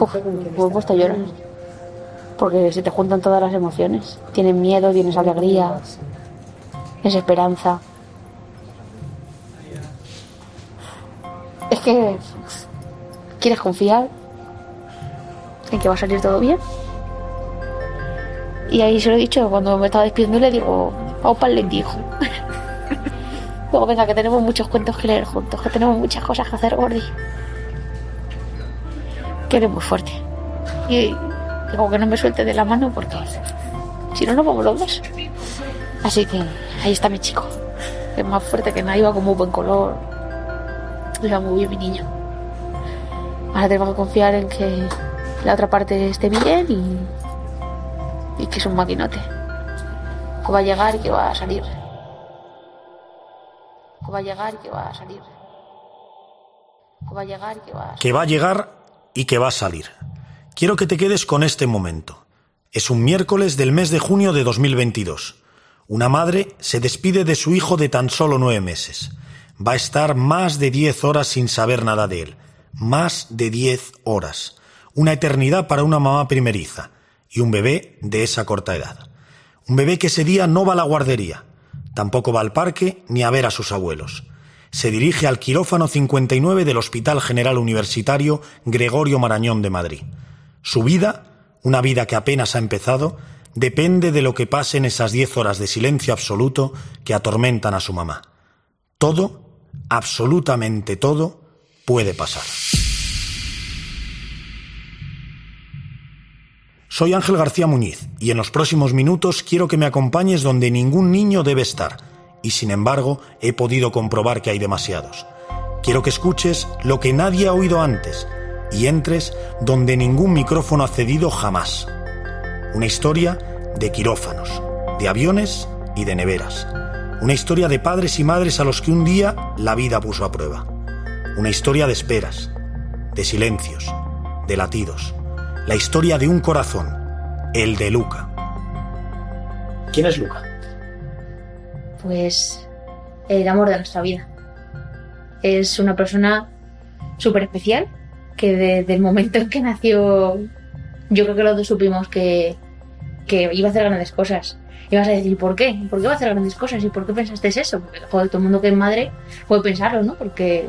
Uf, a llorar. Porque se te juntan todas las emociones. Tienes miedo, tienes alegría, tienes esperanza. Es que quieres confiar en que va a salir todo bien. Y ahí se lo he dicho, cuando me estaba despidiendo le digo, vamos para el lendijo. Luego, venga, que tenemos muchos cuentos que leer juntos, que tenemos muchas cosas que hacer, Gordi. Que eres muy fuerte. Y digo que no me suelte de la mano porque si no, no vamos los dos. Así que ahí está mi chico. Es más fuerte que nada, iba con muy buen color. Iba muy bien mi niño. Ahora tengo que confiar en que la otra parte esté bien y, y que es un maquinote. Que va a llegar y que va a salir. Que va a llegar y que va a salir. Que va a llegar y que va a salir. Que va a llegar y que va a salir. Quiero que te quedes con este momento. Es un miércoles del mes de junio de 2022. Una madre se despide de su hijo de tan solo nueve meses. Va a estar más de diez horas sin saber nada de él. Más de diez horas. Una eternidad para una mamá primeriza y un bebé de esa corta edad. Un bebé que ese día no va a la guardería, tampoco va al parque ni a ver a sus abuelos. Se dirige al quirófano 59 del Hospital General Universitario Gregorio Marañón de Madrid. Su vida, una vida que apenas ha empezado, depende de lo que pase en esas diez horas de silencio absoluto que atormentan a su mamá. Todo, absolutamente todo, puede pasar. Soy Ángel García Muñiz y en los próximos minutos quiero que me acompañes donde ningún niño debe estar y sin embargo he podido comprobar que hay demasiados. Quiero que escuches lo que nadie ha oído antes y entres donde ningún micrófono ha cedido jamás. Una historia de quirófanos, de aviones y de neveras. Una historia de padres y madres a los que un día la vida puso a prueba. Una historia de esperas, de silencios, de latidos. La historia de un corazón, el de Luca. ¿Quién es Luca? Pues el amor de nuestra vida. Es una persona súper especial que desde el momento en que nació, yo creo que los dos supimos que, que iba a hacer grandes cosas. Y vas a decir, ¿por qué? ¿Por qué va a hacer grandes cosas? ¿Y por qué pensaste eso? Porque joder, todo el mundo que es madre puede pensarlo, ¿no? Porque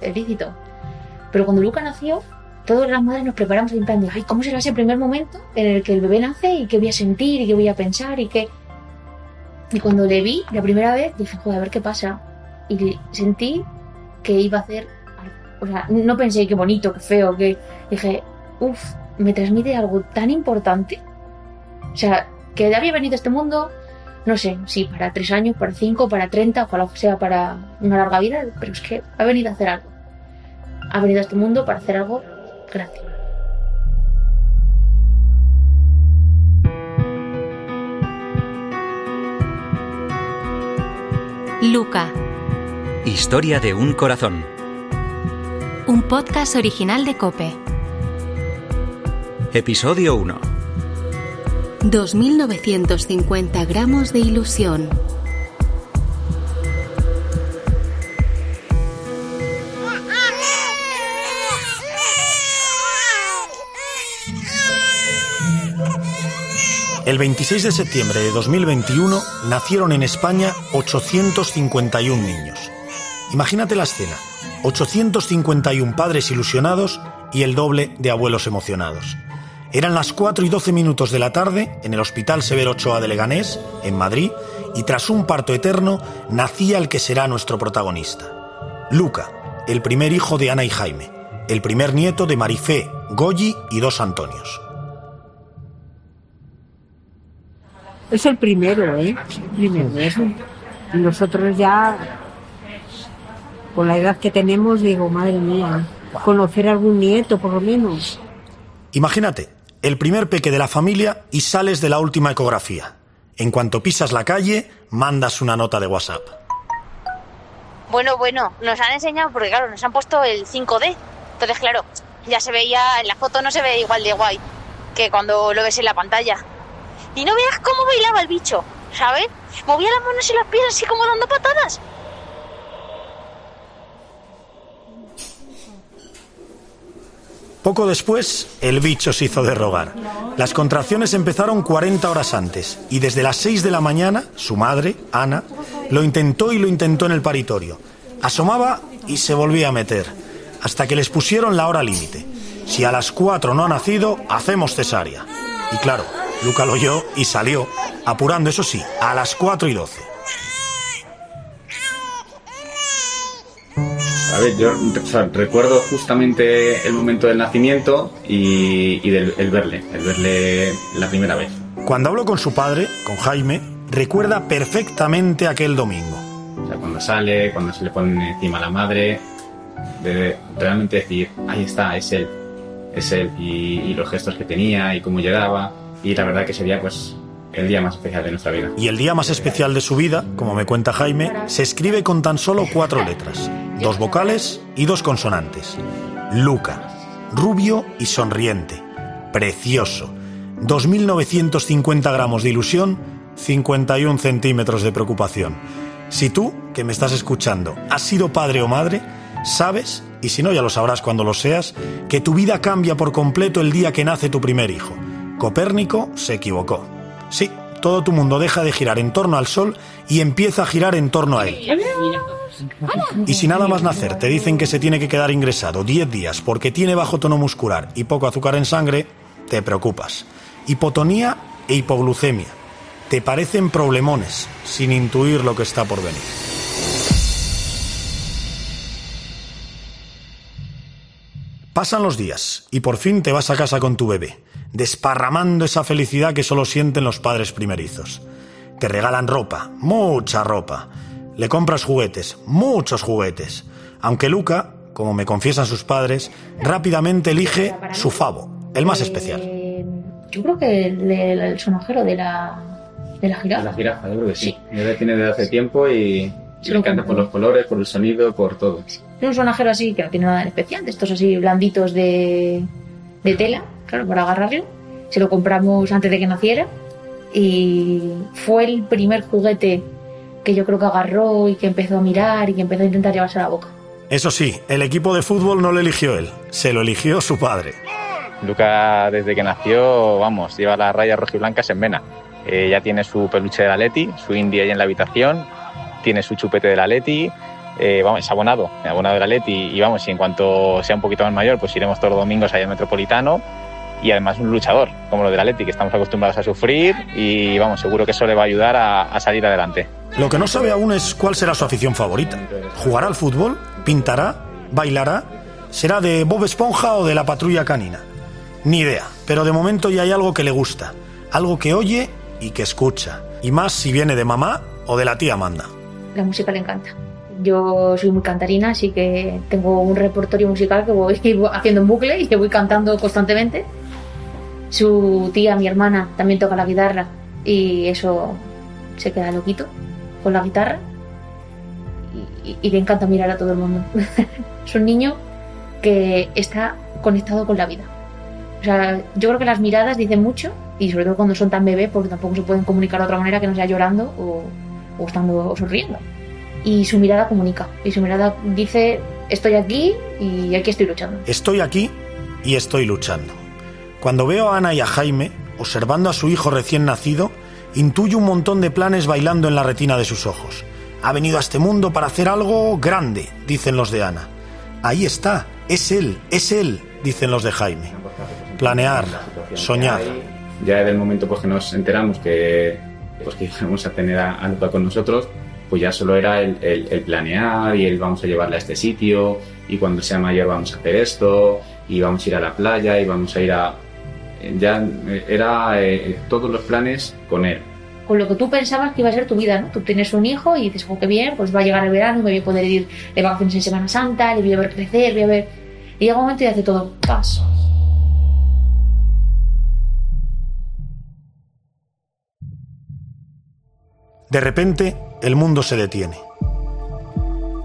es lícito. Pero cuando Luca nació, todas las madres nos preparamos en plan de, ay, ¿cómo será ese primer momento en el que el bebé nace y qué voy a sentir y qué voy a pensar y qué... Y cuando le vi la primera vez, dije, joder, a ver qué pasa. Y sentí que iba a hacer... O sea, no pensé qué bonito, qué feo, que... Dije, uff, me transmite algo tan importante. O sea, que había venido a este mundo, no sé, si para tres años, para cinco, para treinta, ojalá sea para una larga vida, pero es que ha venido a hacer algo. Ha venido a este mundo para hacer algo grande. Luca, Historia de un corazón. un podcast original de Cope. Episodio 1. 2.950 gramos de ilusión. El 26 de septiembre de 2021 nacieron en España 851 niños. Imagínate la escena. 851 padres ilusionados y el doble de abuelos emocionados. Eran las 4 y 12 minutos de la tarde en el Hospital Severo Ochoa de Leganés, en Madrid, y tras un parto eterno nacía el que será nuestro protagonista. Luca, el primer hijo de Ana y Jaime, el primer nieto de Marifé, Goyi y dos Antonios. Es el primero, ¿eh? El primero. es un- y Nosotros ya, con la edad que tenemos, digo, madre mía, conocer algún nieto por lo menos. Imagínate, el primer peque de la familia y sales de la última ecografía. En cuanto pisas la calle, mandas una nota de WhatsApp. Bueno, bueno, nos han enseñado, porque claro, nos han puesto el 5D. Entonces, claro, ya se veía, en la foto no se ve igual de guay que cuando lo ves en la pantalla. Y no veas cómo bailaba el bicho, ¿sabes? Movía las manos y las pies así como dando patadas. Poco después, el bicho se hizo de rogar. Las contracciones empezaron 40 horas antes y desde las 6 de la mañana, su madre, Ana, lo intentó y lo intentó en el paritorio. Asomaba y se volvía a meter, hasta que les pusieron la hora límite. Si a las 4 no ha nacido, hacemos cesárea. Y claro, Luca lo oyó y salió, apurando, eso sí, a las 4 y 12. A ver, yo o sea, recuerdo justamente el momento del nacimiento y, y del el verle, el verle la primera vez. Cuando hablo con su padre, con Jaime, recuerda perfectamente aquel domingo. O sea, cuando sale, cuando se le pone encima a la madre, de realmente decir, ahí está, es él, es él, y, y los gestos que tenía y cómo llegaba, y la verdad que sería pues el día más especial de nuestra vida. Y el día más especial de su vida, como me cuenta Jaime, se escribe con tan solo cuatro letras, dos vocales y dos consonantes. Luca, rubio y sonriente, precioso, 2.950 gramos de ilusión, 51 centímetros de preocupación. Si tú, que me estás escuchando, has sido padre o madre, sabes, y si no ya lo sabrás cuando lo seas, que tu vida cambia por completo el día que nace tu primer hijo. Copérnico se equivocó. Sí, todo tu mundo deja de girar en torno al Sol y empieza a girar en torno a él. Y si nada más nacer te dicen que se tiene que quedar ingresado 10 días porque tiene bajo tono muscular y poco azúcar en sangre, te preocupas. Hipotonía e hipoglucemia. Te parecen problemones sin intuir lo que está por venir. Pasan los días y por fin te vas a casa con tu bebé, desparramando esa felicidad que solo sienten los padres primerizos. Te regalan ropa, mucha ropa. Le compras juguetes, muchos juguetes. Aunque Luca, como me confiesan sus padres, rápidamente elige su favo, el más especial. Eh, yo creo que el, el- el sonajero de la, de la jirafa. La jirafa, yo creo que sí. Ya la tiene desde hace tiempo y Sí, le lo encanta compré. por los colores, por el sonido, por todo. Es un sonajero así que no tiene nada en especial, de estos así blanditos de, de tela, claro, para agarrarlo. Se lo compramos antes de que naciera y fue el primer juguete que yo creo que agarró y que empezó a mirar y que empezó a intentar llevarse a la boca. Eso sí, el equipo de fútbol no lo eligió él, se lo eligió su padre. Luca, desde que nació, vamos, lleva las rayas rojiblancas en vena. Eh, ya tiene su peluche de la Leti, su indie ahí en la habitación, tiene su chupete de la Leti, eh, vamos, es abonado, abonado de la Leti. Y vamos, y en cuanto sea un poquito más mayor, pues iremos todos los domingos allá al Metropolitano. Y además un luchador, como lo de la Leti, que estamos acostumbrados a sufrir. Y vamos, seguro que eso le va a ayudar a, a salir adelante. Lo que no sabe aún es cuál será su afición favorita. ¿Jugará al fútbol? ¿Pintará? ¿Bailará? ¿Será de Bob Esponja o de la patrulla canina? Ni idea, pero de momento ya hay algo que le gusta, algo que oye y que escucha, y más si viene de mamá o de la tía Amanda. La música le encanta. Yo soy muy cantarina, así que tengo un repertorio musical que voy haciendo en bucle y que voy cantando constantemente. Su tía, mi hermana, también toca la guitarra y eso se queda loquito con la guitarra y, y- le encanta mirar a todo el mundo. es un niño que está conectado con la vida. O sea, yo creo que las miradas dicen mucho y sobre todo cuando son tan bebés porque tampoco se pueden comunicar de otra manera que no sea llorando o, o estando o sonriendo. Y su mirada comunica. Y su mirada dice, estoy aquí y aquí estoy luchando. Estoy aquí y estoy luchando. Cuando veo a Ana y a Jaime, observando a su hijo recién nacido, intuyo un montón de planes bailando en la retina de sus ojos. Ha venido a este mundo para hacer algo grande, dicen los de Ana. Ahí está, es él, es él, dicen los de Jaime. Planear, soñar. Ya desde el momento pues, que nos enteramos que, pues, que íbamos a tener a, Luca con nosotros, pues ya solo era el, el- el planear y el vamos a llevarla a este sitio y cuando sea mayor vamos a hacer esto y vamos a ir a la playa y vamos a ir a... Ya eh, era eh, todos los planes con él. Con lo que tú pensabas que iba a ser tu vida, ¿no? Tú tienes un hijo y dices, oh, qué bien, pues va a llegar el verano, me voy a poder ir de vacaciones en Semana Santa, le voy a ver crecer, voy a ver... Y llega un momento y hace todo paso. De repente, el mundo se detiene.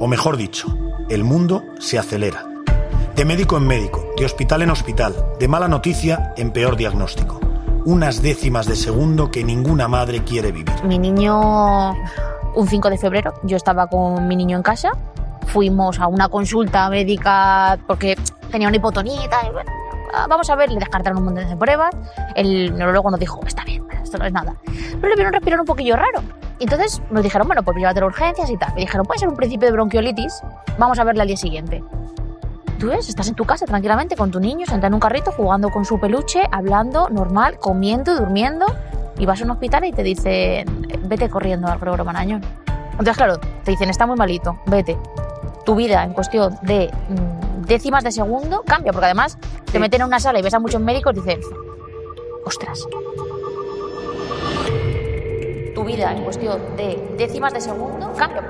O mejor dicho, el mundo se acelera. De médico en médico, de hospital en hospital, de mala noticia en peor diagnóstico. Unas décimas de segundo que ninguna madre quiere vivir. Mi niño, un 5 de febrero, yo estaba con mi niño en casa. Fuimos a una consulta médica porque tenía una hipotonía y tal. y bueno, "Ah, vamos a ver, le descartaron un montón de pruebas. El neurólogo nos dijo, está bien, esto no es nada. Pero le vieron respirar un poquillo raro. Entonces nos dijeron, bueno, pues llévate a urgencias y tal. Me dijeron, puede ser un principio de bronquiolitis, vamos a verla al día siguiente. Tú ves, estás en tu casa tranquilamente con tu niño, sentado en un carrito, jugando con su peluche, hablando normal, comiendo, durmiendo, y vas a un hospital y te dicen, vete corriendo al Gregorio Marañón. Entonces, claro, te dicen, está muy malito, vete. Tu vida en cuestión de mm, décimas de segundo cambia, porque además te meten en una sala y ves a muchos médicos y dicen, ostras. Tu vida en cuestión de décimas de segundo cambia.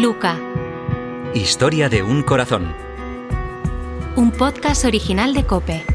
Luca, Historia de un corazón. un podcast original de Cope.